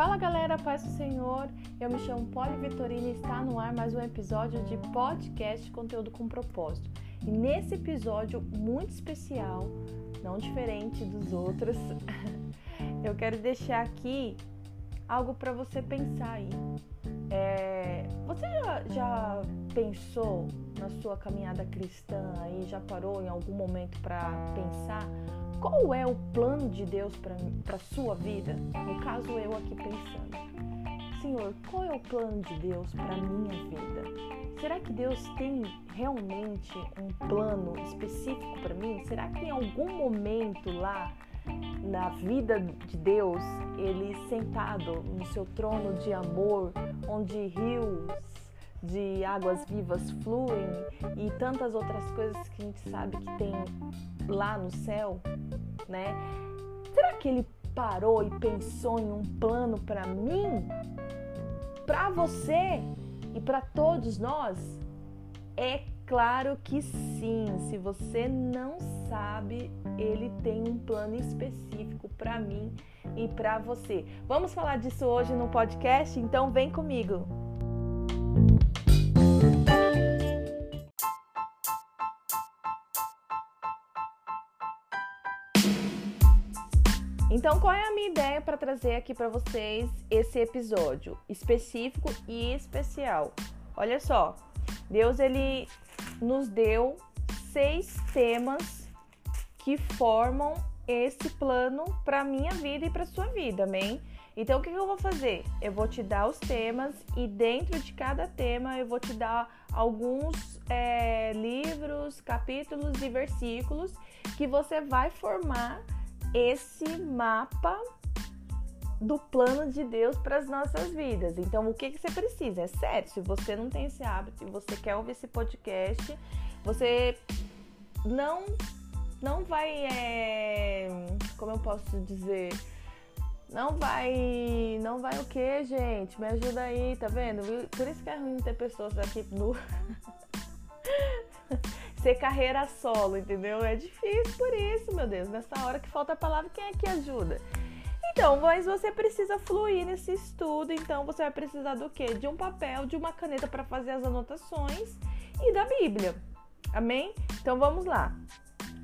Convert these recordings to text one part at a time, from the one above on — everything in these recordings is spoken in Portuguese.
Fala galera, paz do Senhor. Eu me chamo Poli Vitorina e está no ar mais um episódio de podcast Conteúdo com Propósito. E nesse episódio muito especial, não diferente dos outros, eu quero deixar aqui algo para você pensar aí. É, você já, já pensou na sua caminhada cristã aí? Já parou em algum momento para pensar qual é o plano de Deus para a sua vida? No caso, eu aqui pensando, Senhor, qual é o plano de Deus para minha vida? Será que Deus tem realmente um plano específico para mim? Será que em algum momento lá na vida de Deus, ele sentado no seu trono de amor, onde rios de águas vivas fluem e tantas outras coisas que a gente sabe que tem lá no céu, né? Será que ele parou e pensou em um plano para mim, para você e para todos nós? É claro que sim. Se você não sabe, ele tem um plano específico para mim e para você. Vamos falar disso hoje no podcast? Então vem comigo. Então, qual é a minha ideia para trazer aqui para vocês esse episódio específico e especial? Olha só, Deus ele nos deu seis temas que formam esse plano para minha vida e para sua vida, amém? Então, o que eu vou fazer? Eu vou te dar os temas e dentro de cada tema eu vou te dar alguns é, livros, capítulos e versículos que você vai formar esse mapa do plano de Deus para as nossas vidas. Então, o que, que você precisa? É sério, se você não tem esse hábito e você quer ouvir esse podcast, você não não vai, é, como eu posso dizer, não vai, não vai o que, gente? Me ajuda aí, tá vendo? Por isso que é ruim ter pessoas aqui no ser carreira solo, entendeu? É difícil por isso, meu Deus. Nessa hora que falta a palavra, quem é que ajuda? Então, mas você precisa fluir nesse estudo, então você vai precisar do quê? De um papel, de uma caneta para fazer as anotações e da Bíblia. Amém? Então vamos lá.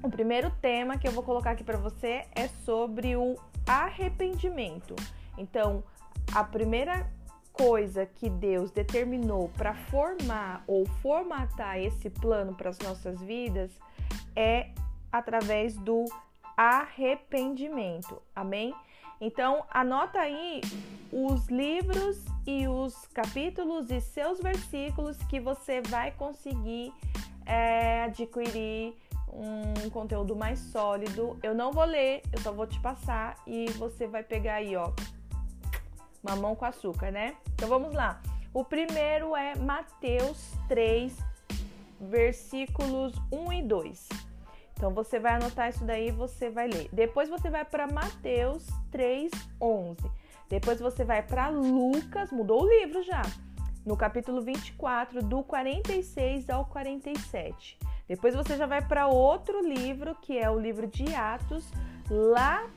O primeiro tema que eu vou colocar aqui para você é sobre o arrependimento. Então, a primeira coisa que Deus determinou para formar ou formatar esse plano para as nossas vidas é através do arrependimento. Amém? Então, anota aí os livros e os capítulos e seus versículos que você vai conseguir é, adquirir um conteúdo mais sólido. Eu não vou ler, eu só vou te passar e você vai pegar aí, ó, mamão com açúcar, né? Então vamos lá. O primeiro é Mateus 3, versículos 1 e 2. Então você vai anotar isso daí e você vai ler. Depois você vai para Mateus 3, 11. Depois você vai para Lucas, mudou o livro já, no capítulo 24, do 46 ao 47. Depois você já vai para outro livro, que é o livro de Atos, lá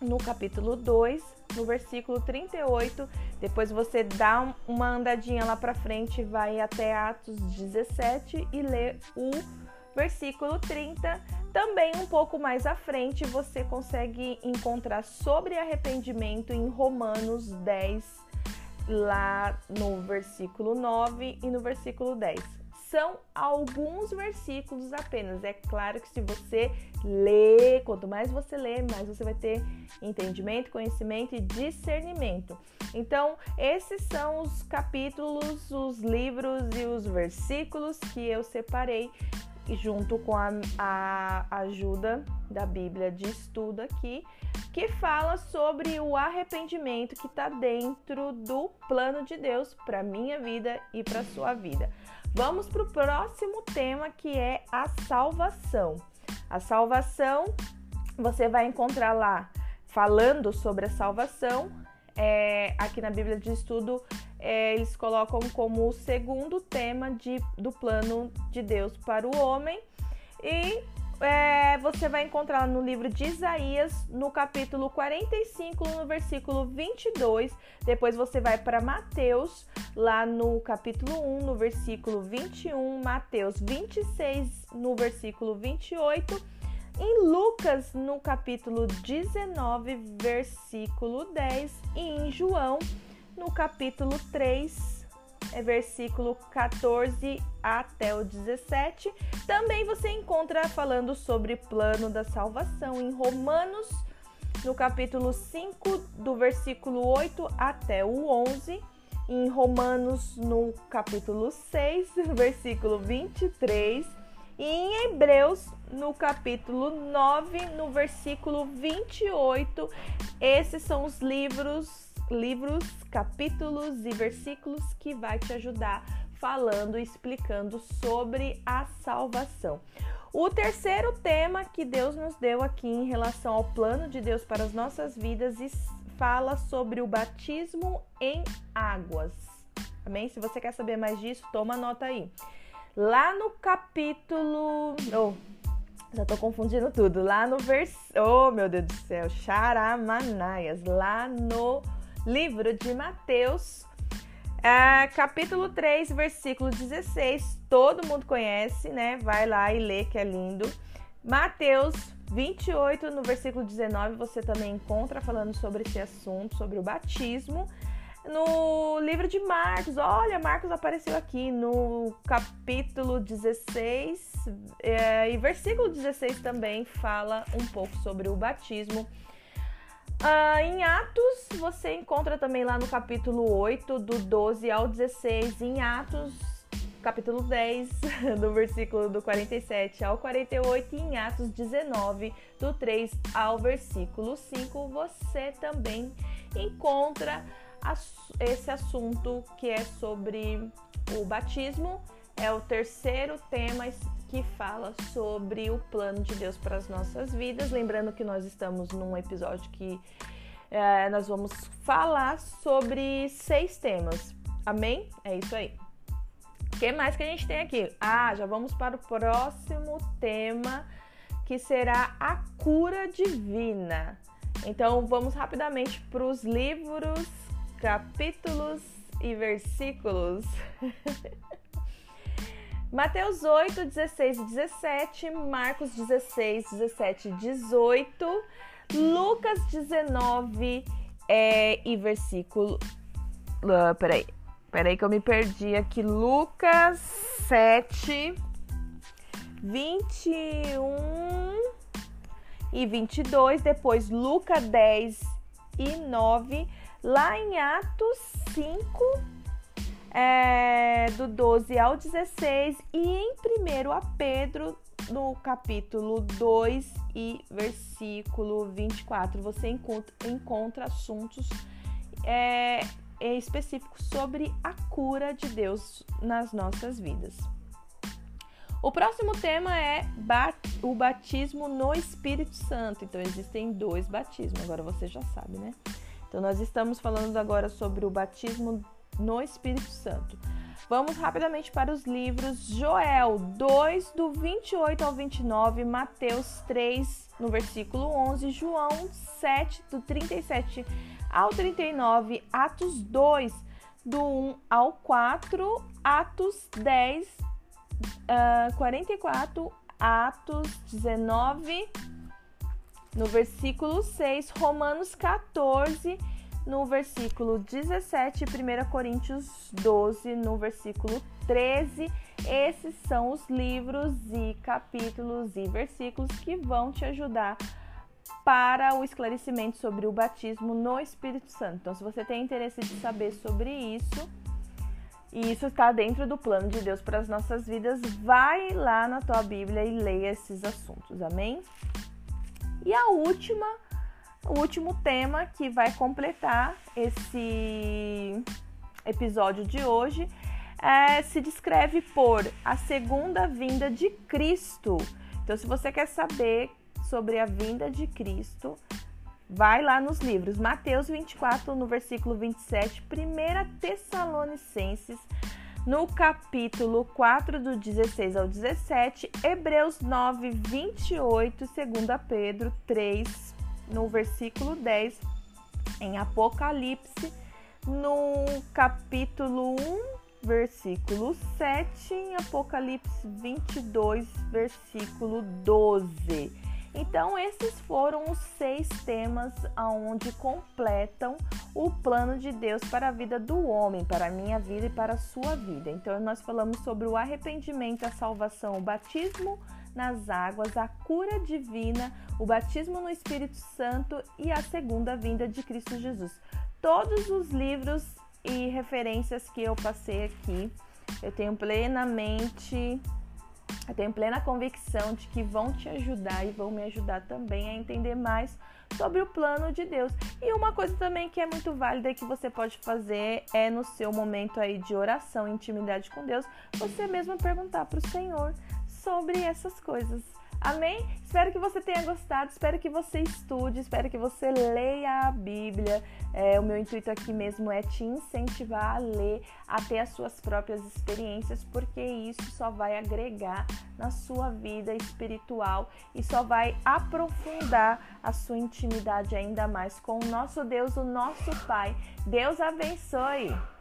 no capítulo 2, no versículo 38. Depois você dá uma andadinha lá para frente, vai até Atos 17 e lê o versículo 30. Também um pouco mais à frente você consegue encontrar sobre arrependimento em Romanos 10, lá no versículo 9 e no versículo 10 são alguns versículos apenas. É claro que se você lê, quanto mais você lê, mais você vai ter entendimento, conhecimento e discernimento. Então, esses são os capítulos, os livros e os versículos que eu separei junto com a, a ajuda da Bíblia de estudo aqui, que fala sobre o arrependimento que está dentro do plano de Deus para minha vida e para sua vida. Vamos para o próximo tema que é a salvação. A salvação, você vai encontrar lá falando sobre a salvação. É, aqui na Bíblia de Estudo, é, eles colocam como o segundo tema de, do plano de Deus para o homem. E é, você vai encontrar no livro de Isaías, no capítulo 45, no versículo 22. Depois você vai para Mateus, lá no capítulo 1, no versículo 21. Mateus 26, no versículo 28. Em Lucas, no capítulo 19, versículo 10. E em João, no capítulo 3, é versículo 14 até o 17. Também você encontra falando sobre plano da salvação em Romanos, no capítulo 5, do versículo 8 até o 11. Em Romanos, no capítulo 6, versículo 23. E em Hebreus, no capítulo 9, no versículo 28. Esses são os livros livros, capítulos e versículos que vai te ajudar falando, explicando sobre a salvação. O terceiro tema que Deus nos deu aqui em relação ao plano de Deus para as nossas vidas fala sobre o batismo em águas. Amém? Se você quer saber mais disso, toma nota aí. Lá no capítulo. Oh, já tô confundindo tudo. Lá no vers. Oh, meu Deus do céu. Charamanaias. Lá no livro de Mateus, é, capítulo 3, versículo 16. Todo mundo conhece, né? Vai lá e lê que é lindo. Mateus 28, no versículo 19, você também encontra falando sobre esse assunto, sobre o batismo. No livro de Marcos, olha, Marcos apareceu aqui no capítulo 16 é, e versículo 16 também fala um pouco sobre o batismo Uh, em Atos, você encontra também lá no capítulo 8, do 12 ao 16. Em Atos, capítulo 10, do versículo do 47 ao 48. E em Atos 19, do 3 ao versículo 5, você também encontra esse assunto que é sobre o batismo. É o terceiro tema que fala sobre o plano de Deus para as nossas vidas. Lembrando que nós estamos num episódio que é, nós vamos falar sobre seis temas. Amém? É isso aí. O que mais que a gente tem aqui? Ah, já vamos para o próximo tema, que será a cura divina. Então vamos rapidamente para os livros, capítulos e versículos. Mateus 8, 16 e 17, Marcos 16, 17 e 18, Lucas 19 é, e versículo. Uh, peraí, peraí que eu me perdi aqui. Lucas 7, 21 e 22, depois Lucas 10 e 9, lá em Atos 5 é, do 12 ao 16 e em 1 a Pedro, no capítulo 2 e versículo 24, você encontra, encontra assuntos é, específicos sobre a cura de Deus nas nossas vidas. O próximo tema é o batismo no Espírito Santo. Então, existem dois batismos, agora você já sabe, né? Então, nós estamos falando agora sobre o batismo no Espírito Santo. Vamos rapidamente para os livros Joel 2, do 28 ao 29, Mateus 3, no versículo 11, João 7, do 37 ao 39, Atos 2, do 1 ao 4, Atos 10, uh, 44, Atos 19, no versículo 6, Romanos 14, no versículo 17, 1 Coríntios 12, no versículo 13. Esses são os livros e capítulos e versículos que vão te ajudar para o esclarecimento sobre o batismo no Espírito Santo. Então, se você tem interesse de saber sobre isso, e isso está dentro do plano de Deus para as nossas vidas, vai lá na tua Bíblia e leia esses assuntos. Amém? E a última o último tema que vai completar esse episódio de hoje é, se descreve por a segunda vinda de Cristo. Então, se você quer saber sobre a vinda de Cristo, vai lá nos livros Mateus 24, no versículo 27, 1 Tessalonicenses, no capítulo 4, do 16 ao 17, Hebreus 9, 28, 2 Pedro 3, no versículo 10, em Apocalipse, no capítulo 1, versículo 7, em Apocalipse 22, versículo 12. Então, esses foram os seis temas aonde completam o plano de Deus para a vida do homem, para a minha vida e para a sua vida. Então, nós falamos sobre o arrependimento, a salvação, o batismo nas águas, a cura divina, o batismo no Espírito Santo e a segunda vinda de Cristo Jesus. Todos os livros e referências que eu passei aqui, eu tenho plenamente eu tenho plena convicção de que vão te ajudar e vão me ajudar também a entender mais sobre o plano de Deus. E uma coisa também que é muito válida e que você pode fazer é no seu momento aí de oração, intimidade com Deus, você mesmo perguntar para o Senhor sobre essas coisas. Amém? Espero que você tenha gostado, espero que você estude, espero que você leia a Bíblia. É, o meu intuito aqui mesmo é te incentivar a ler, a ter as suas próprias experiências, porque isso só vai agregar na sua vida espiritual e só vai aprofundar a sua intimidade ainda mais com o nosso Deus, o nosso Pai. Deus abençoe!